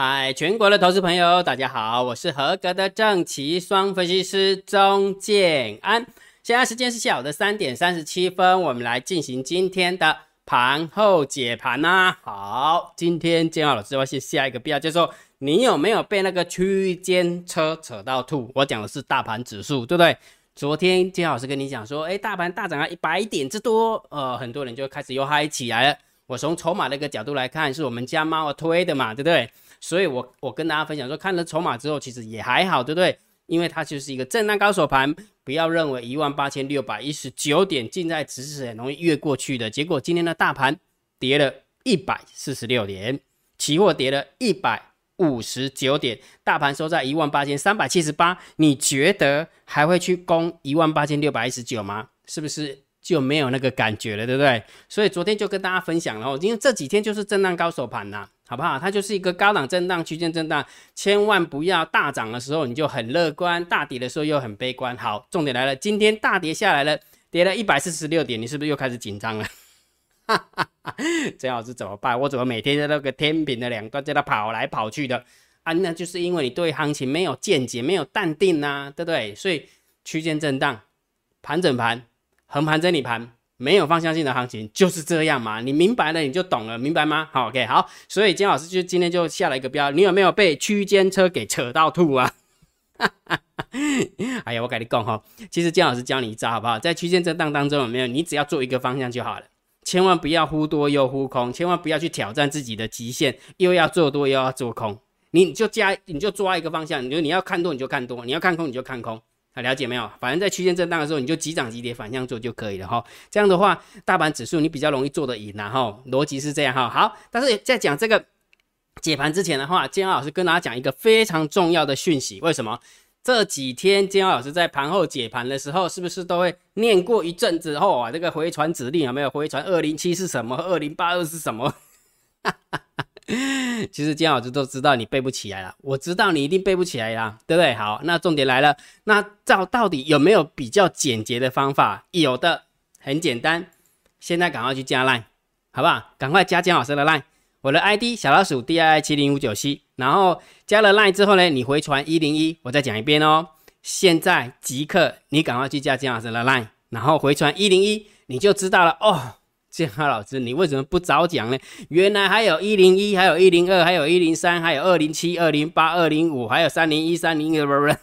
嗨，全国的投资朋友，大家好，我是合格的正奇双分析师钟建安。现在时间是下午的三点三十七分，我们来进行今天的盘后解盘呐。好，今天建安老师要先下一个标，就是说你有没有被那个区间车扯到吐？我讲的是大盘指数，对不对？昨天建安老师跟你讲说，哎，大盘大涨了一百点之多，呃，很多人就开始又嗨起来了。我从筹码那个角度来看，是我们家猫推的嘛，对不对？所以，我我跟大家分享说，看了筹码之后，其实也还好，对不对？因为它就是一个震荡高手盘，不要认为一万八千六百一十九点近在咫尺，很容易越过去的。结果今天的大盘跌了一百四十六点，期货跌了一百五十九点，大盘收在一万八千三百七十八。你觉得还会去攻一万八千六百一十九吗？是不是就没有那个感觉了，对不对？所以昨天就跟大家分享了，因为这几天就是震荡高手盘呐。好不好？它就是一个高档震荡区间震荡，千万不要大涨的时候你就很乐观，大跌的时候又很悲观。好，重点来了，今天大跌下来了，跌了一百四十六点，你是不是又开始紧张了？哈哈哈，这样子怎么办？我怎么每天在那个天平的两端在那跑来跑去的啊？那就是因为你对行情没有见解，没有淡定呐，对不对？所以区间震荡，盘整盘，横盘整理盘。没有方向性的行情就是这样嘛，你明白了你就懂了，明白吗？好，OK，好，所以金老师就今天就下了一个标，你有没有被区间车给扯到吐啊？哎呀，我跟你讲哈，其实金老师教你一招好不好？在区间震荡当中有没有？你只要做一个方向就好了，千万不要忽多又忽空，千万不要去挑战自己的极限，又要做多又要做空，你就加你就抓一个方向，你就你要看多你就看多，你要看空你就看空。啊了解没有？反正在区间震荡的时候，你就急涨急跌反向做就可以了哈。这样的话，大盘指数你比较容易做得赢然后。逻辑是这样哈。好，但是在讲这个解盘之前的话，建安老师跟大家讲一个非常重要的讯息。为什么？这几天金安老师在盘后解盘的时候，是不是都会念过一阵子后啊？这个回传指令有没有回传？二零七是什么？二零八二是什么？哈哈。其实姜老师都知道你背不起来了，我知道你一定背不起来啦，对不对？好，那重点来了，那照到底有没有比较简洁的方法？有的，很简单，现在赶快去加 line，好不好？赶快加姜老师的 line，我的 ID 小老鼠 D I 七零五九七，然后加了 line 之后呢，你回传一零一，我再讲一遍哦，现在即刻你赶快去加姜老师的 line，然后回传一零一，你就知道了哦。建浩老师，你为什么不早讲呢？原来还有一零一，还有一零二，还有一零三，还有二零七、二零八、二零五，还有三零一、三零二，不不，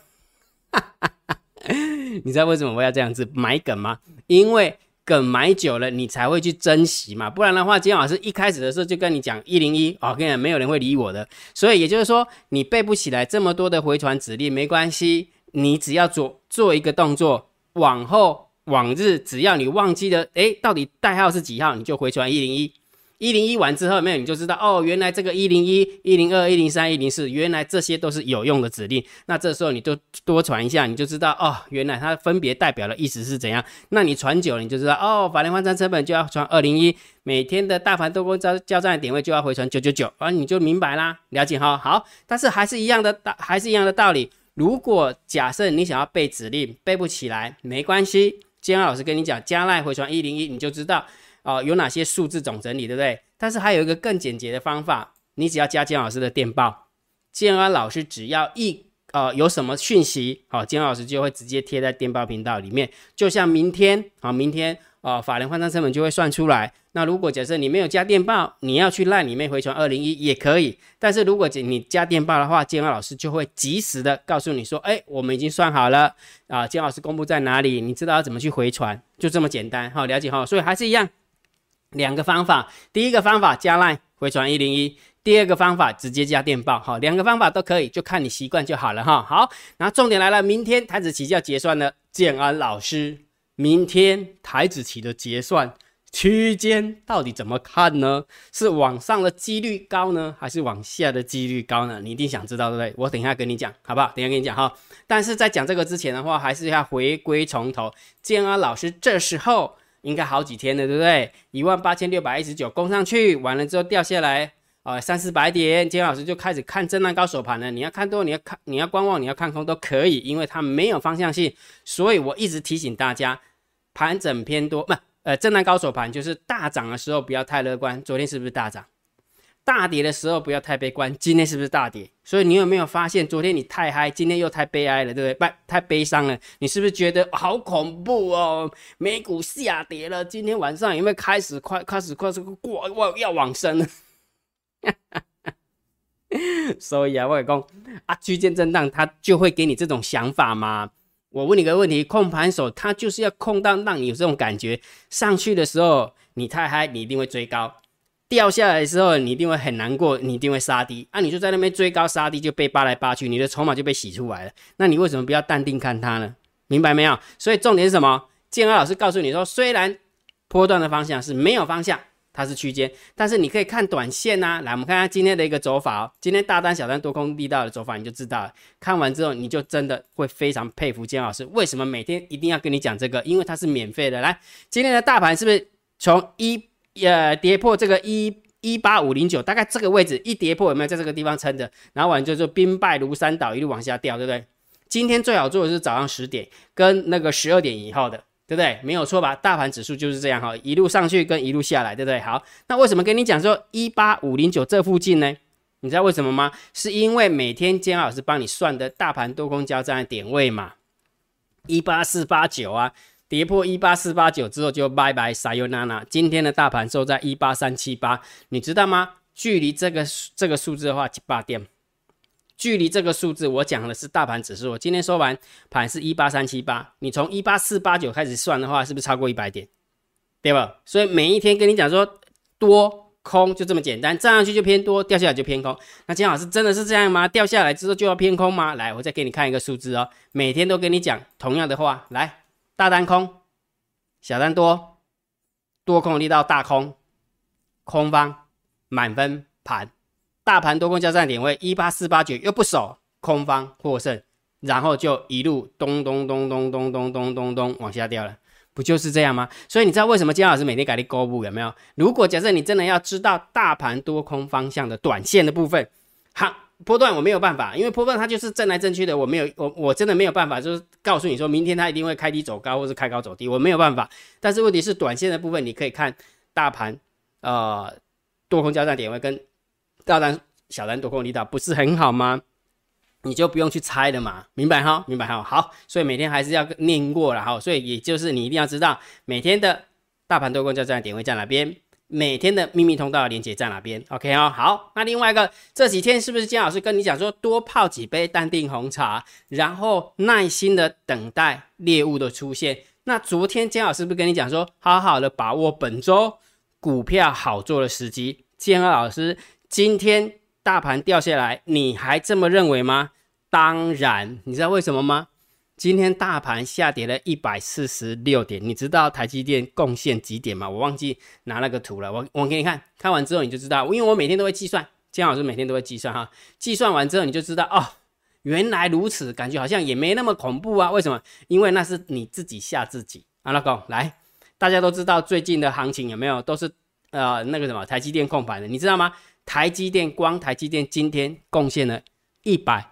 你知道为什么我要这样子买梗吗？因为梗买久了，你才会去珍惜嘛。不然的话，建老师一开始的时候就跟你讲一零一，我跟你讲，没有人会理我的。所以也就是说，你背不起来这么多的回传指令没关系，你只要做做一个动作，往后。往日只要你忘记了，哎，到底代号是几号，你就回传一零一，一零一完之后，没有你就知道哦，原来这个一零一、一零二、一零三、一零四，原来这些都是有用的指令。那这时候你就多传一下，你就知道哦，原来它分别代表的意思是怎样。那你传久了，你就知道哦，法连换算成本就要传二零一，每天的大盘多空交交战点位就要回传九九九，啊，你就明白啦，了解哈。好，但是还是一样的道，还是一样的道理。如果假设你想要背指令背不起来，没关系。建安老师跟你讲，加赖回传一零一，你就知道啊有哪些数字总整理，对不对？但是还有一个更简洁的方法，你只要加建老师的电报，建安老师只要一呃有什么讯息，好，建安老师就会直接贴在电报频道里面，就像明天啊，明天。啊，法人换算成本就会算出来。那如果假设你没有加电报，你要去 line 里面回传二零一也可以。但是如果你加电报的话，建安老师就会及时的告诉你说，哎，我们已经算好了啊，建安老师公布在哪里，你知道要怎么去回传，就这么简单。好，了解哈。所以还是一样，两个方法。第一个方法加 line 回传一零一，第二个方法直接加电报。好，两个方法都可以，就看你习惯就好了哈。好，然后重点来了，明天台子起就要结算了，建安老师。明天台子期的结算区间到底怎么看呢？是往上的几率高呢，还是往下的几率高呢？你一定想知道，对不对？我等一下跟你讲，好不好？等一下跟你讲哈。但是在讲这个之前的话，还是要回归从头。建安老师这时候应该好几天了，对不对？一万八千六百一十九攻上去，完了之后掉下来。啊，三四百点，金老师就开始看震荡高手盘了。你要看多，你要看，你要观望，你要看空都可以，因为它没有方向性。所以我一直提醒大家，盘整偏多，不，呃，震荡高手盘就是大涨的时候不要太乐观。昨天是不是大涨？大跌的时候不要太悲观，今天是不是大跌？所以你有没有发现，昨天你太嗨，今天又太悲哀了，对不对？不，太悲伤了，你是不是觉得好恐怖哦？美股下跌了，今天晚上有没有开始快开始快速过我要往生了？所以啊，我讲啊，区间震荡它就会给你这种想法吗？我问你个问题，控盘手他就是要控到让你有这种感觉，上去的时候你太嗨，你一定会追高。掉下来的时候，你一定会很难过，你一定会杀低啊！你就在那边追高杀低，就被扒来扒去，你的筹码就被洗出来了。那你为什么不要淡定看它呢？明白没有？所以重点是什么？建安老师告诉你说，虽然波段的方向是没有方向，它是区间，但是你可以看短线呐。来，我们看看今天的一个走法哦。今天大单、小单、多空力道的走法，你就知道了。看完之后，你就真的会非常佩服建安老师，为什么每天一定要跟你讲这个？因为它是免费的。来，今天的大盘是不是从一？呃，跌破这个一一八五零九，大概这个位置一跌破，有没有在这个地方撑着？然后完就就兵败如山倒，一路往下掉，对不对？今天最好做的是早上十点跟那个十二点以后的，对不对？没有错吧？大盘指数就是这样哈，一路上去跟一路下来，对不对？好，那为什么跟你讲说一八五零九这附近呢？你知道为什么吗？是因为每天监老师帮你算的大盘多空交战的点位嘛，一八四八九啊。跌破一八四八九之后就拜拜撒尤娜娜。今天的大盘收在一八三七八，你知道吗？距离这个这个数字的话七，八点。距离这个数字，我讲的是大盘指数。我今天收盘盘是一八三七八，你从一八四八九开始算的话，是不是超过一百点？对吧？所以每一天跟你讲说多空就这么简单，站上去就偏多，掉下来就偏空。那金老师真的是这样吗？掉下来之后就要偏空吗？来，我再给你看一个数字哦。每天都跟你讲同样的话，来。大单空，小单多，多空力道大空，空方满分盘，大盘多空交战点位一八四八九又不守，空方获胜，然后就一路咚咚咚咚咚咚咚咚咚往下掉了，不就是这样吗？所以你知道为什么姜老师每天给你勾布有没有？如果假设你真的要知道大盘多空方向的短线的部分，好。波段我没有办法，因为波段它就是震来震去的，我没有我我真的没有办法，就是告诉你说明天它一定会开低走高，或是开高走低，我没有办法。但是问题是短线的部分，你可以看大盘，呃，多空交战点位跟大单、小单多空力道不是很好吗？你就不用去猜了嘛，明白哈？明白哈？好，所以每天还是要念过了哈，所以也就是你一定要知道每天的大盘多空交战点位在哪边。每天的秘密通道连接在哪边？OK 哦，好，那另外一个这几天是不是金老师跟你讲说多泡几杯淡定红茶，然后耐心的等待猎物的出现？那昨天姜老师不是跟你讲说，好好的把握本周股票好做的时机？姜老师，今天大盘掉下来，你还这么认为吗？当然，你知道为什么吗？今天大盘下跌了一百四十六点，你知道台积电贡献几点吗？我忘记拿那个图了，我我给你看看完之后你就知道，因为我每天都会计算，姜老师每天都会计算哈，计算完之后你就知道哦，原来如此，感觉好像也没那么恐怖啊？为什么？因为那是你自己吓自己啊！老公来，大家都知道最近的行情有没有都是呃那个什么台积电控盘的，你知道吗？台积电光台积电今天贡献了一百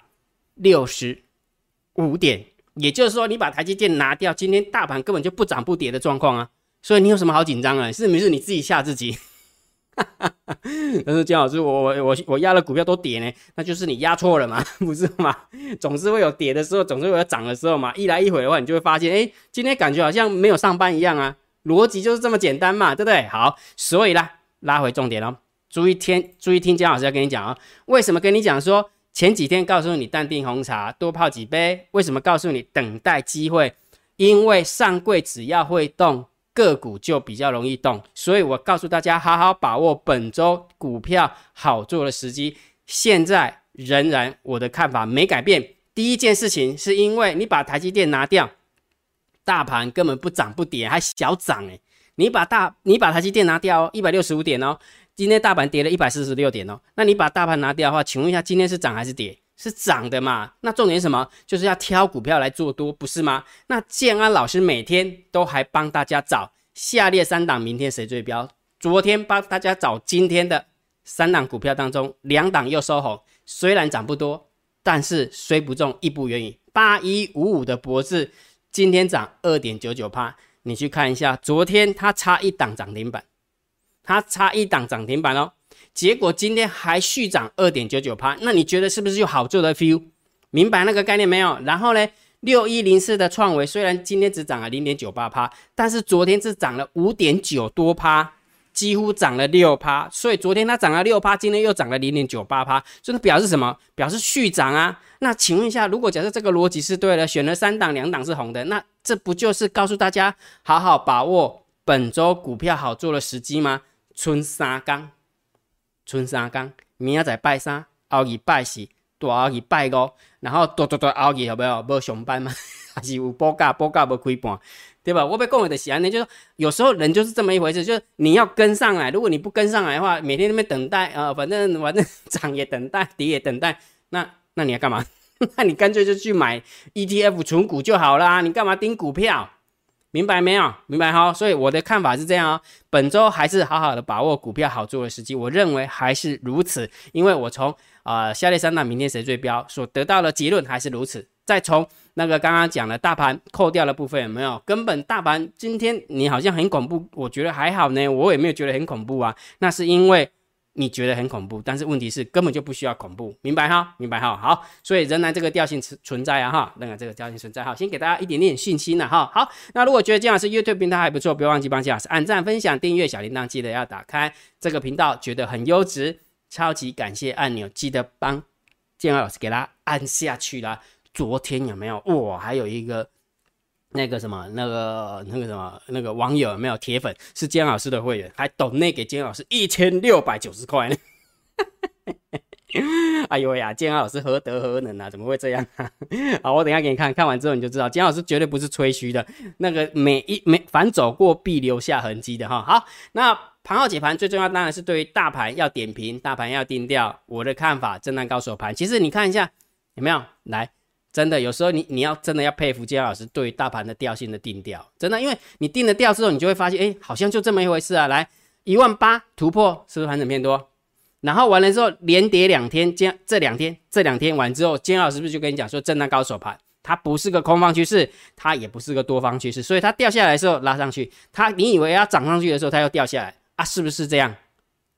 六十五点。也就是说，你把台积电拿掉，今天大盘根本就不涨不跌的状况啊！所以你有什么好紧张啊？是不是你自己吓自己？但是姜老师，我我我我压的股票都跌呢，那就是你压错了嘛，不是吗？总是会有跌的时候，总是会有涨的时候嘛。一来一回的话，你就会发现，哎，今天感觉好像没有上班一样啊。逻辑就是这么简单嘛，对不对？好，所以啦，拉回重点哦，注意听，注意听姜老师要跟你讲啊，为什么跟你讲说？前几天告诉你淡定红茶多泡几杯，为什么告诉你等待机会？因为上柜只要会动，个股就比较容易动，所以我告诉大家，好好把握本周股票好做的时机。现在仍然我的看法没改变。第一件事情是因为你把台积电拿掉，大盘根本不涨不跌，还小涨诶。你把大你把台积电拿掉哦，一百六十五点哦。今天大盘跌了一百四十六点哦，那你把大盘拿掉的话，请问一下，今天是涨还是跌？是涨的嘛？那重点是什么？就是要挑股票来做多，不是吗？那建安老师每天都还帮大家找下列三档，明天谁最标？昨天帮大家找今天的三档股票当中，两档又收红，虽然涨不多，但是虽不中亦不远矣。八一五五的博士今天涨二点九九帕，你去看一下，昨天它差一档涨停板。它差一档涨停板哦，结果今天还续涨二点九九趴，那你觉得是不是有好做的 feel？明白那个概念没有？然后呢，六一零四的创维虽然今天只涨了零点九八趴，但是昨天是涨了五点九多趴。几乎涨了六趴，所以昨天它涨了六趴，今天又涨了零点九八趴，这表示什么？表示续涨啊。那请问一下，如果假设这个逻辑是对的，选了三档，两档是红的，那这不就是告诉大家好好把握本周股票好做的时机吗？春三更，春三更，明仔载拜三，后日拜四，大后日拜五，然后多多多后日有没有无上班吗？还是有补假，补假无开盘？对吧？我被供的喜欢呢，就是有时候人就是这么一回事，就是你要跟上来。如果你不跟上来的话，每天那边等待啊，反正反正涨也等待，跌也等待，那那你要干嘛？那你干脆就去买 ETF 存股就好啦。你干嘛盯股票？明白没有？明白哈。所以我的看法是这样哦，本周还是好好的把握股票好做的时机。我认为还是如此，因为我从啊下列三档明天谁最标所得到的结论还是如此。再从那个刚刚讲的大盘扣掉的部分有没有？根本大盘今天你好像很恐怖，我觉得还好呢，我也没有觉得很恐怖啊。那是因为你觉得很恐怖，但是问题是根本就不需要恐怖，明白哈？明白哈？好，所以仍然这个调性存存在啊哈，仍然这个调性存在哈，先给大家一点点信心了哈。好，那如果觉得金老师 YouTube 平台还不错，不要忘记帮金老师按赞、分享、订阅小铃铛，记得要打开这个频道，觉得很优质，超级感谢按钮，记得帮金老师给他按下去啦。昨天有没有哇？还有一个那个什么，那个那个什么，那个网友有没有铁粉？是姜老师的会员，还抖内给姜老师一千六百九十块呢。哎呦呀，姜老师何德何能啊？怎么会这样啊？好，我等下给你看看完之后你就知道，姜老师绝对不是吹嘘的。那个每一每凡走过必留下痕迹的哈。好，那盘后解盘最重要当然是对于大盘要点评，大盘要定调。我的看法，震荡高手盘。其实你看一下有没有来。真的，有时候你你要真的要佩服姜老师对大盘的调性的定调，真的，因为你定了调之后，你就会发现，哎，好像就这么一回事啊。来，一万八突破，是不是盘整偏多？然后完了之后连跌两天，这这两天这两天完之后，姜老师是不是就跟你讲说，震荡高手盘，它不是个空方趋势，它也不是个多方趋势，所以它掉下来的时候拉上去，它你以为要涨上去的时候，它又掉下来啊？是不是这样？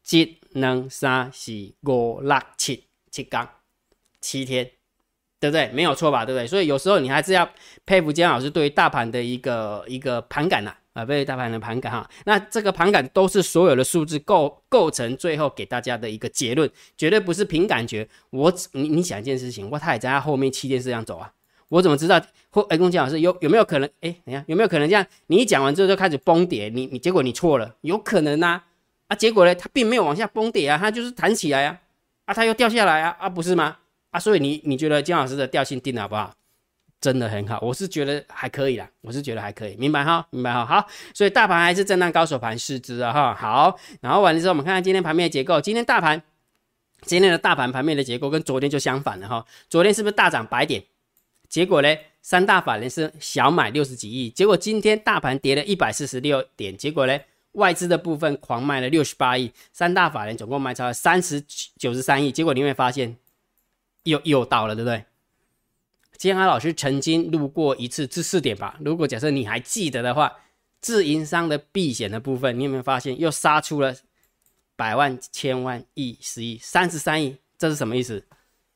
一、二、三、四、五、六、七，七杠，七天。对不对？没有错吧？对不对？所以有时候你还是要佩服姜老师对于大盘的一个一个盘感呐，啊，对大盘的盘感哈。那这个盘感都是所有的数字构构成，最后给大家的一个结论，绝对不是凭感觉。我你你想一件事情，我他也在他后面七天是这样走啊，我怎么知道？或哎，龚姜老师有有没有可能？哎，等下有没有可能这样？你一讲完之后就开始崩跌，你你结果你错了，有可能呐啊？结果呢，它并没有往下崩跌啊，它就是弹起来啊啊，它又掉下来啊啊，不是吗？啊，所以你你觉得姜老师的调性定的好不好？真的很好，我是觉得还可以啦，我是觉得还可以，明白哈，明白哈。好，所以大盘还是震荡高手盘市值啊哈。好，然后完了之后，我们看看今天盘面的结构。今天大盘今天的大盘盘面的结构跟昨天就相反了哈。昨天是不是大涨百点？结果呢，三大法人是小买六十几亿。结果今天大盘跌了一百四十六点，结果呢，外资的部分狂卖了六十八亿，三大法人总共卖超了三十九十三亿。结果你会发现。又又到了，对不对？建安老师曾经录过一次知识点吧？如果假设你还记得的话，自营商的避险的部分，你有没有发现又杀出了百万、千万、亿、十亿、三十三亿？这是什么意思？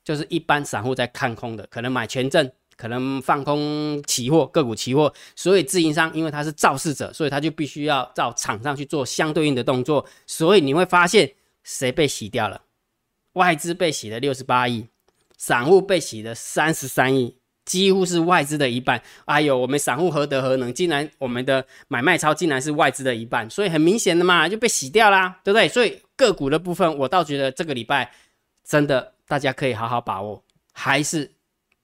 就是一般散户在看空的，可能买权证，可能放空期货、个股期货。所以自营商因为他是肇事者，所以他就必须要到场上去做相对应的动作。所以你会发现谁被洗掉了？外资被洗了六十八亿。散户被洗了三十三亿，几乎是外资的一半。哎呦，我们散户何德何能，竟然我们的买卖超竟然是外资的一半，所以很明显的嘛，就被洗掉啦，对不对？所以个股的部分，我倒觉得这个礼拜真的大家可以好好把握，还是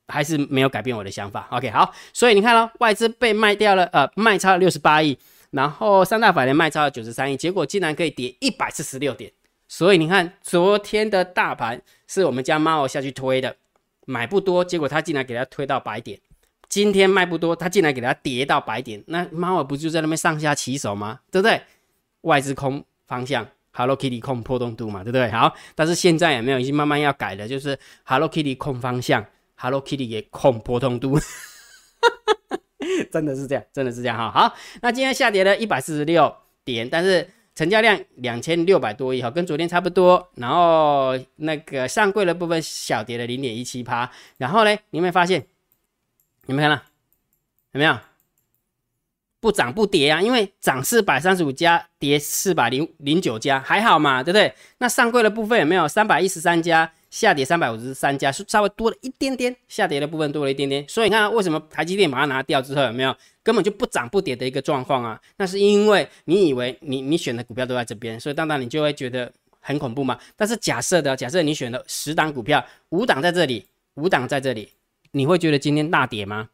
还是没有改变我的想法。OK，好，所以你看咯，外资被卖掉了，呃，卖超了六十八亿，然后三大法人卖超了九十三亿，结果竟然可以跌一百四十六点。所以你看，昨天的大盘是我们家猫下去推的，买不多，结果它竟然给它推到百点。今天卖不多，它竟然给它跌到百点，那猫儿不就在那边上下起手吗？对不对？外资空方向，Hello Kitty 空波动度嘛，对不对？好，但是现在也没有，已经慢慢要改了，就是 Hello Kitty 空方向，Hello Kitty 也空波动度，真的是这样，真的是这样哈。好，那今天下跌了一百四十六点，但是。成交量两千六百多亿哈，跟昨天差不多。然后那个上柜的部分小跌了零点一七趴。然后呢，你有没有发现？有没有看到？有没有？不涨不跌啊，因为涨四百三十五家，跌四百零零九家，还好嘛，对不对？那上柜的部分有没有三百一十三家下跌，三百五十三家是稍微多了一点点，下跌的部分多了一点点。所以你看为什么台积电把它拿掉之后有没有根本就不涨不跌的一个状况啊？那是因为你以为你你选的股票都在这边，所以当然你就会觉得很恐怖嘛。但是假设的假设你选了十档股票，五档在这里，五档在这里，你会觉得今天大跌吗？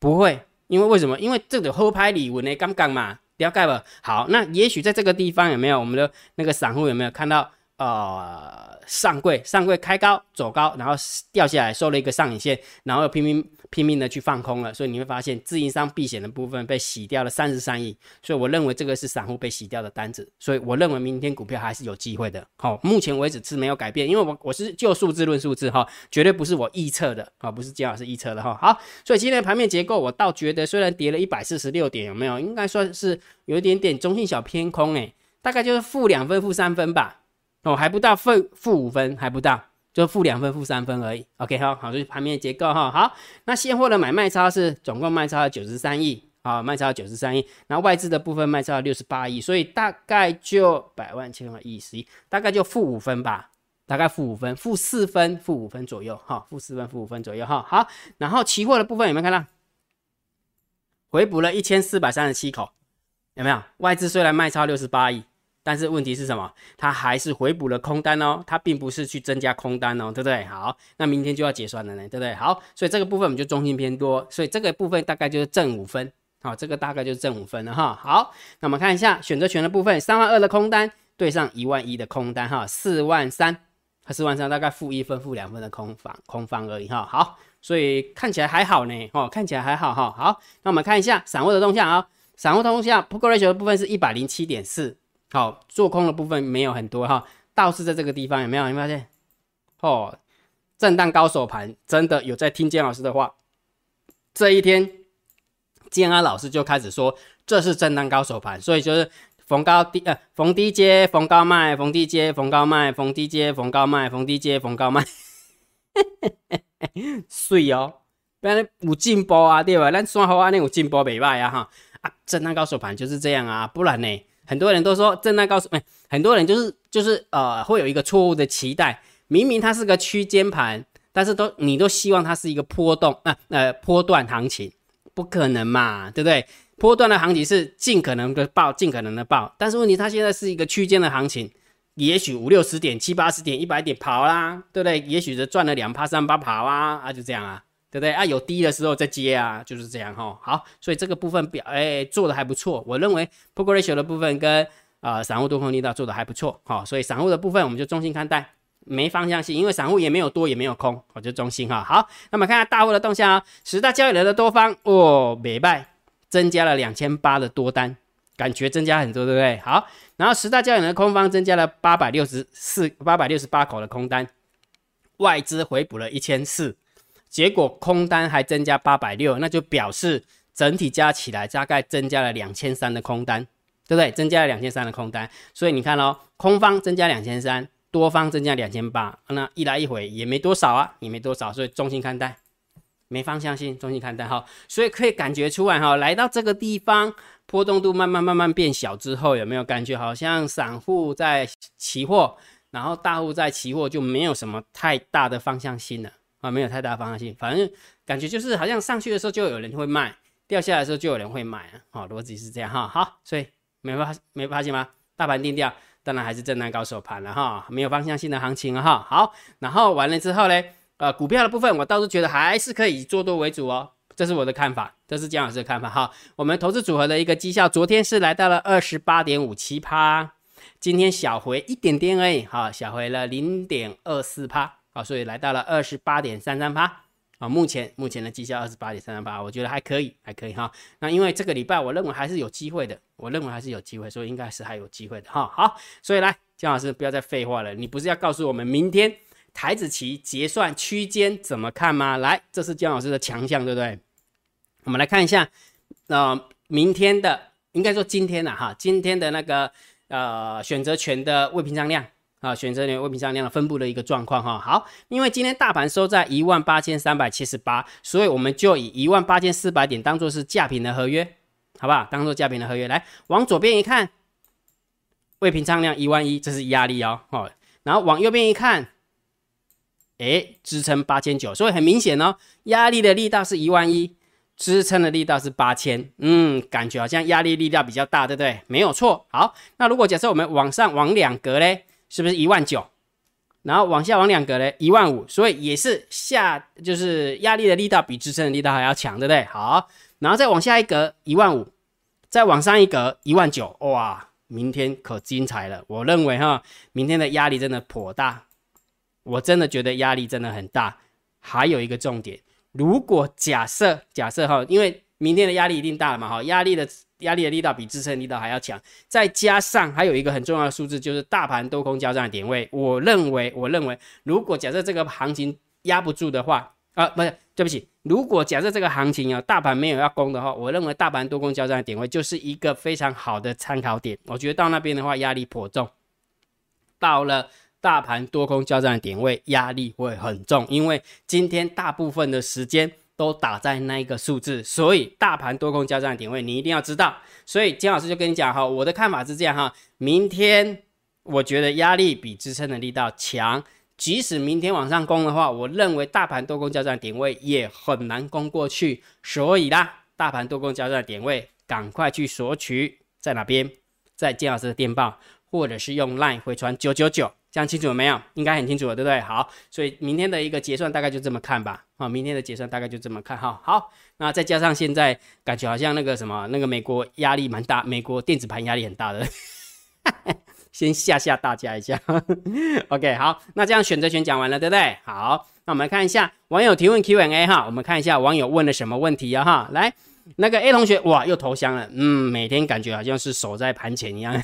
不会。因为为什么？因为这个后拍李文呢，刚刚嘛，了解了。好，那也许在这个地方有没有我们的那个散户有没有看到？呃，上柜上柜开高走高，然后掉下来收了一个上影线，然后又拼命拼命的去放空了，所以你会发现自营商避险的部分被洗掉了三十三亿，所以我认为这个是散户被洗掉的单子，所以我认为明天股票还是有机会的。好，目前为止是没有改变，因为我我是就数字论数字哈，绝对不是我预测的啊，不是姜老师预测的哈。好，所以今天的盘面结构我倒觉得虽然跌了一百四十六点，有没有？应该算是有一点点中性小偏空诶，大概就是负两分负三分吧。哦，还不到负负五分，还不到，就负两分、负三分而已。OK，好，好，就是盘面结构哈。好，那现货的买卖差是总共卖超了九十三亿啊，卖超了九十三亿。然后外资的部分卖超了六十八亿，所以大概就百万、千万、亿、十亿，大概就负五分吧，大概负五分、负四分、负五分左右哈，负四分、负五分左右哈。好，然后期货的部分有没有看到？回补了一千四百三十七口，有没有？外资虽然卖超六十八亿。但是问题是什么？它还是回补了空单哦，它并不是去增加空单哦，对不对？好，那明天就要结算了呢，对不对？好，所以这个部分我们就中性偏多，所以这个部分大概就是正五分，好，这个大概就是正五分了哈。好，那我们看一下选择权的部分，三万二的空单对上一万一的空单哈，四万三和四万三大概负一分、负两分的空方空方而已哈。好，所以看起来还好呢，哦，看起来还好哈。好，那我们看一下散户的动向啊，散户动向 p u t ratio 的部分是一百零七点四。好，做空的部分没有很多哈，倒是在这个地方有没有？有没有发现？哦，震荡高手盘真的有在听建老师的话。这一天，建安老师就开始说这是震荡高手盘，所以就是逢高低呃逢低接逢高卖，逢低接逢高卖，逢低接逢高卖，逢低接逢高卖。水 哦，不然有进步啊，对吧？咱算好安尼有进步袂歹啊哈啊，震荡高手盘就是这样啊，不然呢？很多人都说震荡高手，哎，很多人就是就是呃，会有一个错误的期待，明明它是个区间盘，但是都你都希望它是一个波动啊呃波段行情，不可能嘛，对不对？波段的行情是尽可能的爆，尽可能的爆，但是问题它现在是一个区间的行情，也许五六十点、七八十点、一百点跑啦，对不对？也许是赚了两趴三趴跑啊，啊就这样啊。对不对啊？有低的时候再接啊，就是这样哈。好，所以这个部分表哎做的还不错，我认为 p r o g r e s s i o 的部分跟啊散户多空力道做的还不错。好，所以散户的部分我们就中心看待，没方向性，因为散户也没有多也没有空，我就中心哈。好，那么看下大户的动向啊，十大交易人的多方哦，美拜增加了两千八的多单，感觉增加很多，对不对？好，然后十大交易人的空方增加了八百六十四八百六十八口的空单，外资回补了一千四。结果空单还增加八百六，那就表示整体加起来大概增加了两千三的空单，对不对？增加了两千三的空单，所以你看哦，空方增加两千三，多方增加两千八，那一来一回也没多少啊，也没多少，所以中心看待，没方向性，中心看待哈。所以可以感觉出来哈，来到这个地方，波动度慢慢慢慢变小之后，有没有感觉好像散户在期货，然后大户在期货就没有什么太大的方向性了。啊，没有太大方向性，反正感觉就是好像上去的时候就有人会卖，掉下来的时候就有人会买啊。好，逻辑是这样哈。好，所以没发没发现吗？大盘定调，当然还是震荡高手盘了哈，没有方向性的行情哈。好，然后完了之后呢，呃，股票的部分我倒是觉得还是可以做多为主哦，这是我的看法，这是姜老师的看法哈。我们投资组合的一个绩效，昨天是来到了二十八点五七趴，今天小回一点点而已，哈，小回了零点二四趴。所以来到了二十八点三三八啊，目前目前的绩效二十八点三三八，我觉得还可以，还可以哈。那因为这个礼拜，我认为还是有机会的，我认为还是有机会，所以应该是还有机会的哈。好，所以来姜老师不要再废话了，你不是要告诉我们明天台子期结算区间怎么看吗？来，这是姜老师的强项，对不对？我们来看一下，那明天的应该说今天的哈，今天的那个呃选择权的未平仓量啊，选择权未平仓量的分布的一个状况哈。好，因为今天大盘收在一万八千三百七十八，所以我们就以一万八千四百点当做是价平的合约，好不好？当做价平的合约来，往左边一看，未平仓量一万一，这是压力哦，哦，然后往右边一看。哎，支撑八千九，所以很明显哦，压力的力道是一万一，支撑的力道是八千，嗯，感觉好像压力力道比较大，对不对？没有错。好，那如果假设我们往上往两格嘞，是不是一万九？然后往下往两格嘞，一万五，所以也是下，就是压力的力道比支撑的力道还要强，对不对？好，然后再往下一格一万五，再往上一格一万九，哇，明天可精彩了。我认为哈，明天的压力真的颇大。我真的觉得压力真的很大。还有一个重点，如果假设假设哈，因为明天的压力一定大了嘛哈，压力的压力的力道比支撑力道还要强，再加上还有一个很重要的数字，就是大盘多空交战的点位。我认为，我认为，如果假设这个行情压不住的话，啊，不是，对不起，如果假设这个行情啊，大盘没有要攻的话，我认为大盘多空交战的点位就是一个非常好的参考点。我觉得到那边的话，压力颇重，到了。大盘多空交战的点位压力会很重，因为今天大部分的时间都打在那一个数字，所以大盘多空交战的点位你一定要知道。所以金老师就跟你讲哈，我的看法是这样哈，明天我觉得压力比支撑的力道强，即使明天往上攻的话，我认为大盘多空交战点位也很难攻过去。所以啦，大盘多空交战的点位赶快去索取，在哪边？在金老师的电报，或者是用 LINE 回传九九九。这样清楚了没有？应该很清楚了，对不对？好，所以明天的一个结算大概就这么看吧。好，明天的结算大概就这么看哈。好，那再加上现在感觉好像那个什么，那个美国压力蛮大，美国电子盘压力很大的，先吓吓大家一下。OK，好，那这样选择权讲完了，对不对？好，那我们来看一下网友提问 Q&A 哈，我们看一下网友问了什么问题啊哈。来，那个 A 同学哇又投降了，嗯，每天感觉好像是守在盘前一样。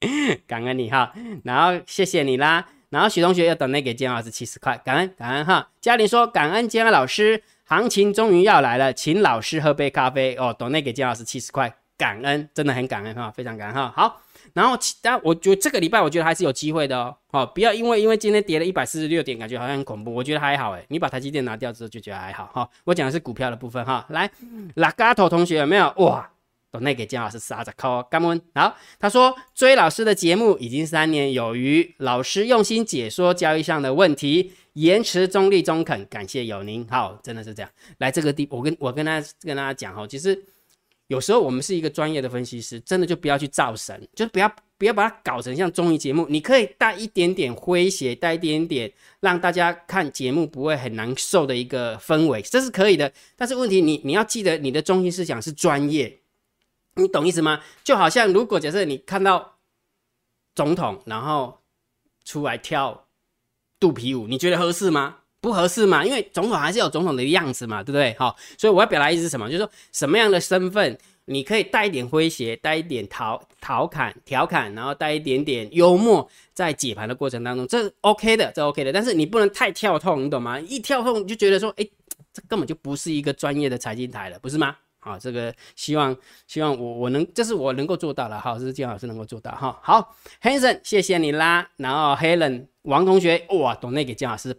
感恩你哈，然后谢谢你啦，然后许同学要等那给姜老师七十块，感恩感恩哈。嘉玲说感恩姜老师，行情终于要来了，请老师喝杯咖啡。哦，等那给姜老师七十块，感恩真的很感恩哈，非常感恩哈。好，然后其但我觉得这个礼拜我觉得还是有机会的哦，好，不要因为因为今天跌了一百四十六点，感觉好像很恐怖，我觉得还好诶，你把台积电拿掉之后就觉得还好。哈。我讲的是股票的部分哈，来拉嘎头同学有没有？哇？都那给姜老师撒着扣，干温好。他说追老师的节目已经三年有余，老师用心解说交易上的问题，言辞中立中肯，感谢有您。好，真的是这样。来这个地，我跟我跟他跟大家讲哈，其实有时候我们是一个专业的分析师，真的就不要去造神，就不要不要把它搞成像综艺节目。你可以带一点点诙谐，带一点点让大家看节目不会很难受的一个氛围，这是可以的。但是问题你你要记得，你的中心思想是专业。你懂意思吗？就好像如果假设你看到总统，然后出来跳肚皮舞，你觉得合适吗？不合适嘛，因为总统还是有总统的样子嘛，对不对？好，所以我要表达意思是什么？就是说什么样的身份，你可以带一点诙谐，带一点讨调侃调侃，然后带一点点幽默，在解盘的过程当中，这 OK 的，这 OK 的。但是你不能太跳痛，你懂吗？一跳痛就觉得说，哎，这根本就不是一个专业的财经台了，不是吗？好，这个希望希望我我能，这是我能够做到的。哈，这是金老师能够做到。哈，好，Hanson，谢谢你啦。然后 Helen，王同学，哇，懂那个姜老师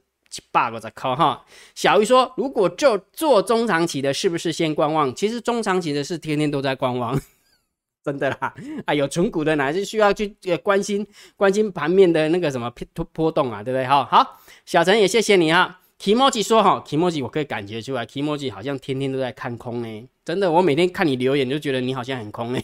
bug 在扣哈。小鱼说，如果就做中长期的，是不是先观望？其实中长期的是天天都在观望，真的啦。啊，有存股的哪是需要去关心关心盘面的那个什么波波动啊，对不对？哈，好，小陈也谢谢你啊哈。Kimoji 说哈，Kimoji 我可以感觉出来，Kimoji 好像天天都在看空呢。真的，我每天看你留言就觉得你好像很空呢。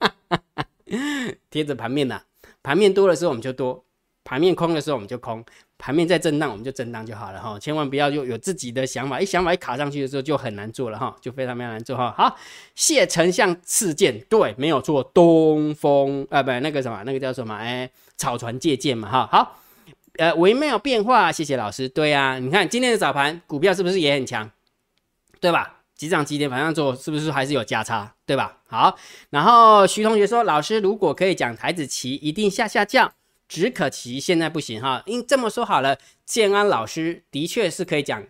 贴着盘面呐，盘面多的时候我们就多，盘面空的时候我们就空，盘面在震荡我们就震荡就好了哈。千万不要有有自己的想法，一想法一卡上去的时候就很难做了哈，就非常非常难做哈。好，谢丞相赐剑，对，没有错，东风啊，不，那个什么，那个叫什么？哎，草船借箭嘛哈。好。呃，微妙变化，谢谢老师。对啊，你看今天的早盘股票是不是也很强？对吧？几涨几跌，反正做是不是还是有价差？对吧？好，然后徐同学说，老师如果可以讲台子棋，一定下下降，只可期现在不行哈。因这么说好了，建安老师的确是可以讲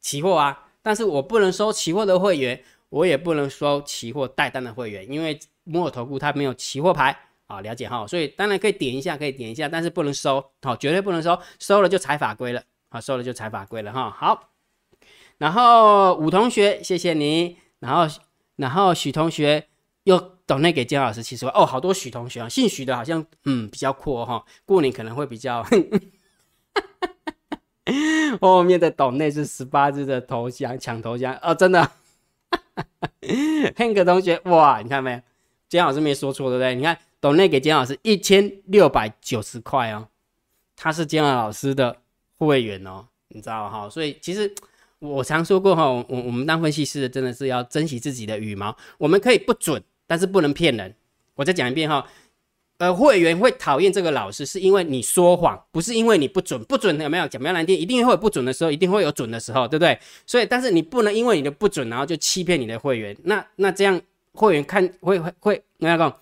期货啊，但是我不能收期货的会员，我也不能收期货带单的会员，因为摩尔投顾它没有期货牌。好，了解哈。所以当然可以点一下，可以点一下，但是不能收，好，绝对不能收，收了就踩法规了，好，收了就踩法规了哈。好，然后武同学，谢谢你，然后然后许同学又懂那给姜老师七十万，哦，好多许同学啊，姓许的好像嗯比较阔哈，过年可能会比较。后面的岛内是十八只的头像抢头像哦，真的，Hank 同学哇，你看没有？姜老师没说错对不对？你看董内给姜老师一千六百九十块哦，他是姜老师的会员哦，你知道哈？所以其实我常说过哈，我我们当分析师的真的是要珍惜自己的羽毛，我们可以不准，但是不能骗人。我再讲一遍哈。呃，会员会讨厌这个老师，是因为你说谎，不是因为你不准。不准有没有讲比较难听？一定会有不准的时候，一定会有准的时候，对不对？所以，但是你不能因为你的不准，然后就欺骗你的会员。那那这样会员看会会会那讲，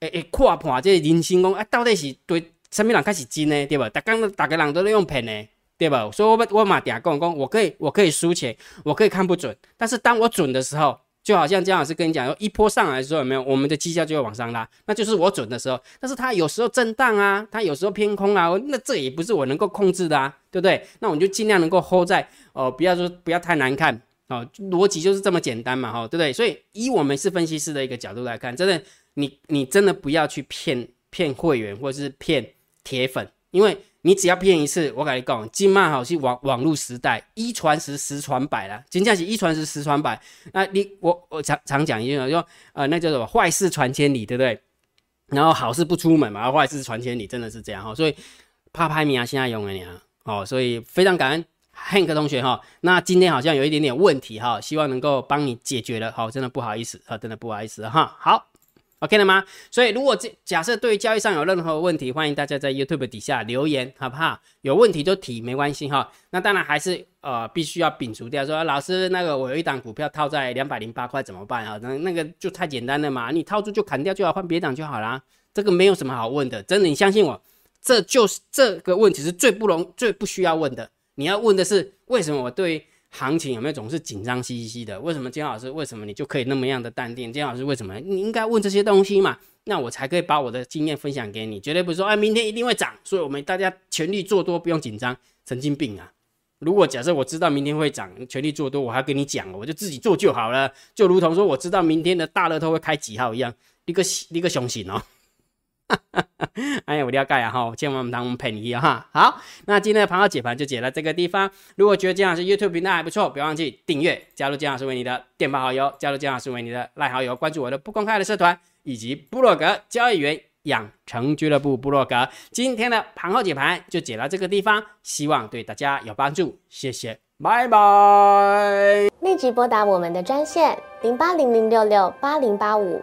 诶诶，跨破这人心讲啊，到底是对什么人开始金呢？对吧？大刚大家人都在用骗呢，对吧？所以我我马嗲讲讲，我可以我可以输钱，我可以看不准，但是当我准的时候。就好像姜老师跟你讲，一波上来的时候有没有？我们的绩效就会往上拉，那就是我准的时候。但是它有时候震荡啊，它有时候偏空啊，那这也不是我能够控制的啊，对不对？那我们就尽量能够 hold 在哦，不要说不要太难看哦，逻辑就是这么简单嘛，哈，对不对？所以以我们是分析师的一个角度来看，真的，你你真的不要去骗骗会员或者是骗铁粉，因为。你只要骗一次，我跟你讲，今麦好是网网络时代，一传十，十传百了。真正是一传十，十传百。那你我我常常讲一句话，说呃，那叫什么？坏事传千里，对不对？然后好事不出门嘛，坏事传千里，真的是这样哈。所以怕拍名啊，现在用了你啊，哦，所以非常感恩 Hank 同学哈。那今天好像有一点点问题哈，希望能够帮你解决了。好，真的不好意思啊，真的不好意思哈。好。OK 了吗？所以如果这假设对交易上有任何问题，欢迎大家在 YouTube 底下留言，好不好？有问题就提，没关系哈。那当然还是呃必须要摒除掉，说老师那个我有一档股票套在两百零八块怎么办啊？那那个就太简单了嘛，你套住就砍掉就好，换别档就好啦。这个没有什么好问的，真的，你相信我，这就是这个问题是最不容最不需要问的。你要问的是为什么我对？行情有没有总是紧张兮兮的？为什么金老师？为什么你就可以那么样的淡定？金老师为什么？你应该问这些东西嘛？那我才可以把我的经验分享给你。绝对不是说，哎，明天一定会涨，所以我们大家全力做多，不用紧张。神经病啊！如果假设我知道明天会涨，全力做多，我还跟你讲，我就自己做就好了。就如同说，我知道明天的大乐透会开几号一样，一个一个雄心哦。哎呀，我了解啊哈，千万不当我们陪你哈。好，那今天的盘后解盘就解到这个地方。如果觉得姜老师 YouTube 频道还不错，不要忘记订阅，加入姜老师为你的电报好友，加入姜老师为你的赖好友，关注我的不公开的社团以及部落格交易员养成俱乐部部落格。今天的盘后解盘就解到这个地方，希望对大家有帮助，谢谢，拜拜。立即拨打我们的专线零八零零六六八零八五。